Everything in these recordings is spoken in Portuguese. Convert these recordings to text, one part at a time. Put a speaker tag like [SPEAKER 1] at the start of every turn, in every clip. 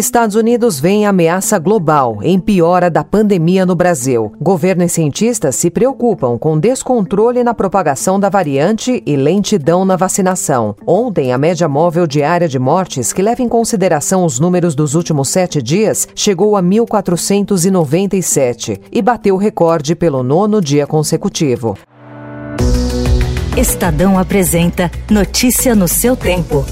[SPEAKER 1] Estados Unidos vem ameaça global em piora da pandemia no Brasil. Governo e cientistas se preocupam com descontrole na propagação da variante e lentidão na vacinação. Ontem, a média móvel diária de mortes, que leva em consideração os números dos últimos sete dias, chegou a 1.497 e bateu o recorde pelo nono dia consecutivo.
[SPEAKER 2] Estadão apresenta Notícia no seu tempo.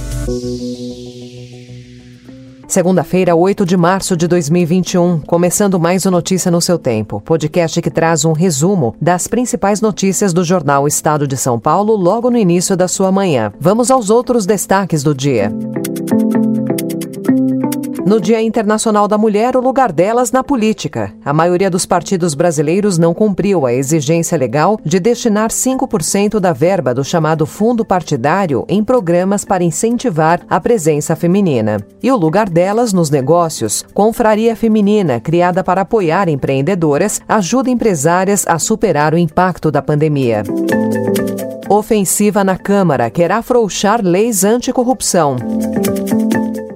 [SPEAKER 1] Segunda-feira, 8 de março de 2021, começando mais o Notícia no seu tempo, podcast que traz um resumo das principais notícias do jornal Estado de São Paulo logo no início da sua manhã. Vamos aos outros destaques do dia. No Dia Internacional da Mulher, o lugar delas na política. A maioria dos partidos brasileiros não cumpriu a exigência legal de destinar 5% da verba do chamado fundo partidário em programas para incentivar a presença feminina. E o lugar delas nos negócios, Confraria Feminina, criada para apoiar empreendedoras, ajuda empresárias a superar o impacto da pandemia. Ofensiva na Câmara quer afrouxar leis anticorrupção.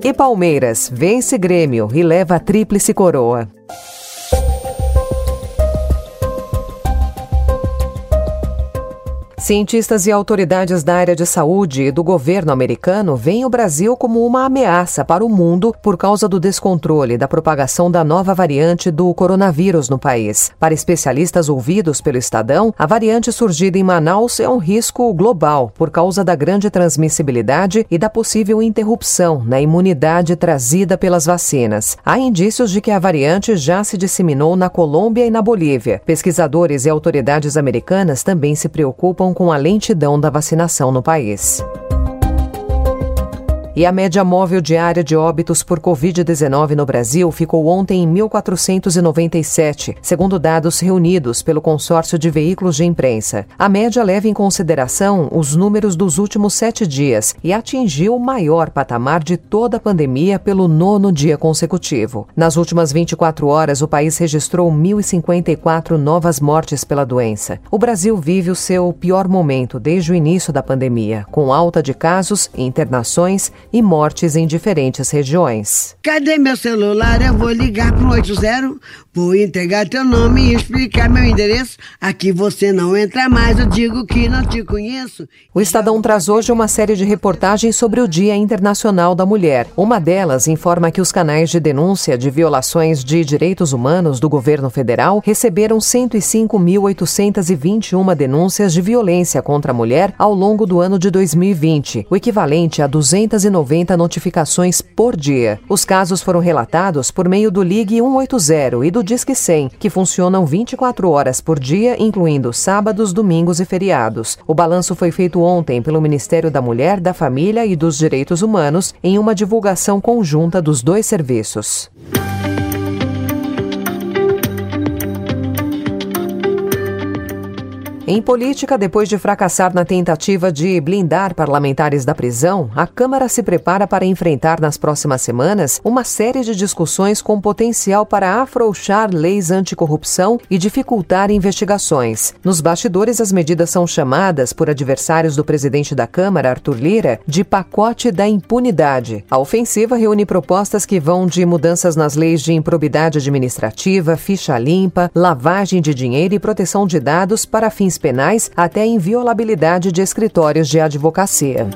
[SPEAKER 1] E Palmeiras vence Grêmio e leva a tríplice coroa. Cientistas e autoridades da área de saúde e do governo americano veem o Brasil como uma ameaça para o mundo por causa do descontrole da propagação da nova variante do coronavírus no país. Para especialistas ouvidos pelo Estadão, a variante surgida em Manaus é um risco global por causa da grande transmissibilidade e da possível interrupção na imunidade trazida pelas vacinas. Há indícios de que a variante já se disseminou na Colômbia e na Bolívia. Pesquisadores e autoridades americanas também se preocupam com a lentidão da vacinação no país. E a média móvel diária de óbitos por Covid-19 no Brasil ficou ontem em 1.497, segundo dados reunidos pelo consórcio de veículos de imprensa. A média leva em consideração os números dos últimos sete dias e atingiu o maior patamar de toda a pandemia pelo nono dia consecutivo. Nas últimas 24 horas, o país registrou 1.054 novas mortes pela doença. O Brasil vive o seu pior momento desde o início da pandemia, com alta de casos, internações e mortes em diferentes regiões.
[SPEAKER 3] Cadê meu celular? Eu vou ligar para o 80, vou entregar teu nome e explicar meu endereço. Aqui você não entra mais, eu digo que não te conheço.
[SPEAKER 1] O Estadão traz hoje uma série de reportagens sobre o Dia Internacional da Mulher. Uma delas informa que os canais de denúncia de violações de direitos humanos do governo federal receberam 105.821 denúncias de violência contra a mulher ao longo do ano de 2020, o equivalente a 290 90 notificações por dia. Os casos foram relatados por meio do Ligue 180 e do Disque 100, que funcionam 24 horas por dia, incluindo sábados, domingos e feriados. O balanço foi feito ontem pelo Ministério da Mulher, da Família e dos Direitos Humanos em uma divulgação conjunta dos dois serviços. Em política, depois de fracassar na tentativa de blindar parlamentares da prisão, a Câmara se prepara para enfrentar nas próximas semanas uma série de discussões com potencial para afrouxar leis anticorrupção e dificultar investigações. Nos bastidores, as medidas são chamadas por adversários do presidente da Câmara, Arthur Lira, de pacote da impunidade. A ofensiva reúne propostas que vão de mudanças nas leis de improbidade administrativa, ficha limpa, lavagem de dinheiro e proteção de dados para fins penais até a inviolabilidade de escritórios de advocacia.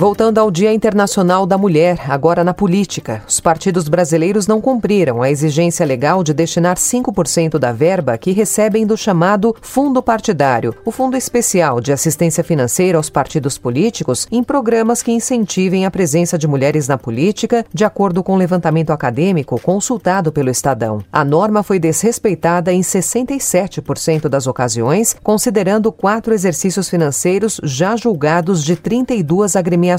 [SPEAKER 1] Voltando ao Dia Internacional da Mulher, agora na política, os partidos brasileiros não cumpriram a exigência legal de destinar 5% da verba que recebem do chamado Fundo Partidário, o Fundo Especial de Assistência Financeira aos Partidos Políticos, em programas que incentivem a presença de mulheres na política, de acordo com o levantamento acadêmico consultado pelo Estadão. A norma foi desrespeitada em 67% das ocasiões, considerando quatro exercícios financeiros já julgados de 32 agremiações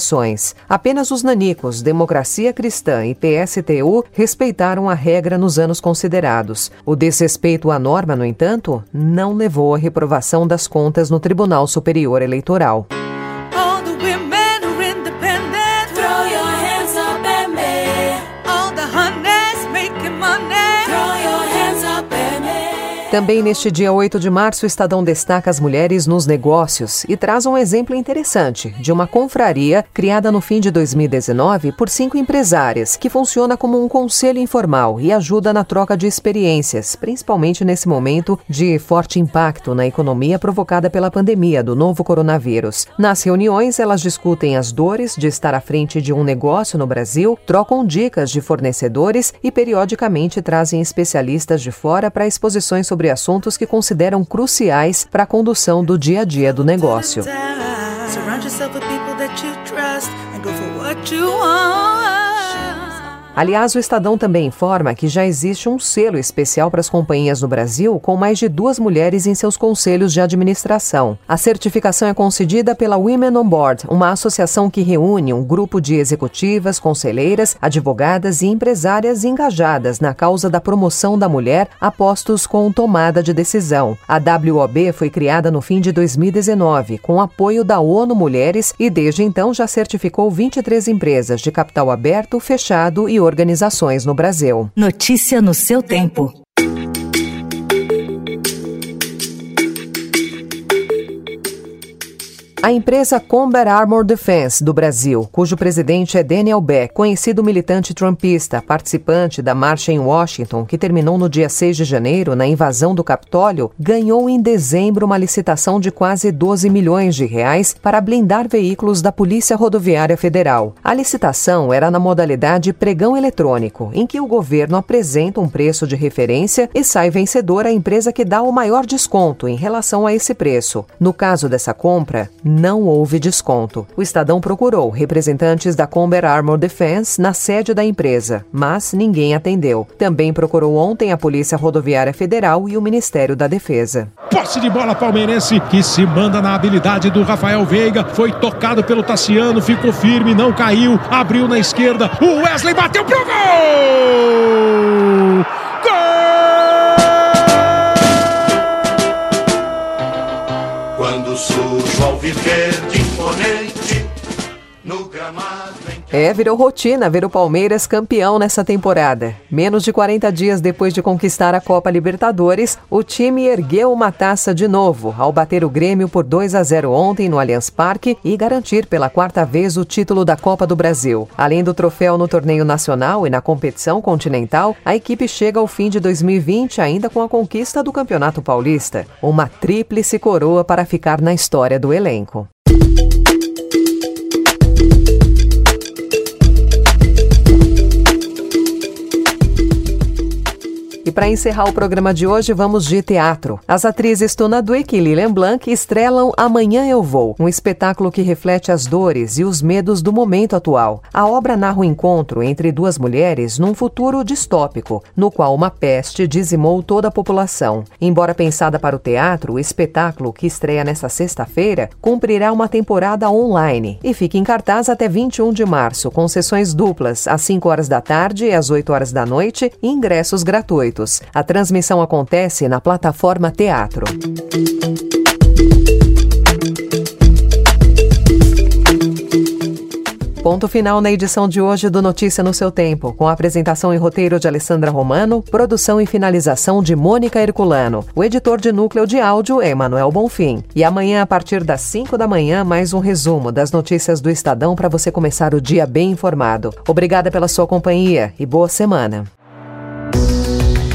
[SPEAKER 1] Apenas os nanicos, Democracia Cristã e PSTU respeitaram a regra nos anos considerados. O desrespeito à norma, no entanto, não levou à reprovação das contas no Tribunal Superior Eleitoral. Também neste dia 8 de março, o Estadão destaca as mulheres nos negócios e traz um exemplo interessante de uma confraria criada no fim de 2019 por cinco empresárias, que funciona como um conselho informal e ajuda na troca de experiências, principalmente nesse momento de forte impacto na economia provocada pela pandemia do novo coronavírus. Nas reuniões, elas discutem as dores de estar à frente de um negócio no Brasil, trocam dicas de fornecedores e periodicamente trazem especialistas de fora para exposições sobre sobre assuntos que consideram cruciais para a condução do dia a dia do negócio. Surround yourself with people that you trust and go for what you want. Aliás, o Estadão também informa que já existe um selo especial para as companhias no Brasil com mais de duas mulheres em seus conselhos de administração. A certificação é concedida pela Women on Board, uma associação que reúne um grupo de executivas, conselheiras, advogadas e empresárias engajadas na causa da promoção da mulher a postos com tomada de decisão. A WOB foi criada no fim de 2019, com apoio da ONU Mulheres e desde então já certificou 23 empresas de capital aberto, fechado e organizações no Brasil.
[SPEAKER 2] Notícia no seu tempo.
[SPEAKER 1] A empresa Combat Armor Defense do Brasil, cujo presidente é Daniel Beck, conhecido militante trumpista, participante da marcha em Washington, que terminou no dia 6 de janeiro na invasão do Capitólio, ganhou em dezembro uma licitação de quase 12 milhões de reais para blindar veículos da Polícia Rodoviária Federal. A licitação era na modalidade pregão eletrônico, em que o governo apresenta um preço de referência e sai vencedora a empresa que dá o maior desconto em relação a esse preço. No caso dessa compra, não houve desconto. O Estadão procurou representantes da Comber Armor Defense na sede da empresa, mas ninguém atendeu. Também procurou ontem a Polícia Rodoviária Federal e o Ministério da Defesa.
[SPEAKER 4] Posse de bola palmeirense que se manda na habilidade do Rafael Veiga. Foi tocado pelo Tassiano, ficou firme, não caiu, abriu na esquerda. O Wesley bateu pro gol!
[SPEAKER 1] Quando surge ao viver de imponente no gramado. É, virou rotina ver o Palmeiras campeão nessa temporada. Menos de 40 dias depois de conquistar a Copa Libertadores, o time ergueu uma taça de novo ao bater o Grêmio por 2 a 0 ontem no Allianz Parque e garantir pela quarta vez o título da Copa do Brasil. Além do troféu no torneio nacional e na competição continental, a equipe chega ao fim de 2020 ainda com a conquista do Campeonato Paulista. Uma tríplice coroa para ficar na história do elenco. E para encerrar o programa de hoje, vamos de teatro. As atrizes Tuna Duick e Lilian Blanc estrelam Amanhã Eu Vou, um espetáculo que reflete as dores e os medos do momento atual. A obra narra o encontro entre duas mulheres num futuro distópico, no qual uma peste dizimou toda a população. Embora pensada para o teatro, o espetáculo, que estreia nesta sexta-feira, cumprirá uma temporada online e fica em cartaz até 21 de março, com sessões duplas às 5 horas da tarde e às 8 horas da noite e ingressos gratuitos. A transmissão acontece na plataforma Teatro. Ponto final na edição de hoje do Notícia no seu Tempo, com a apresentação e roteiro de Alessandra Romano, produção e finalização de Mônica Herculano. O editor de núcleo de áudio é Emanuel Bonfim. E amanhã, a partir das 5 da manhã, mais um resumo das notícias do Estadão para você começar o dia bem informado. Obrigada pela sua companhia e boa semana.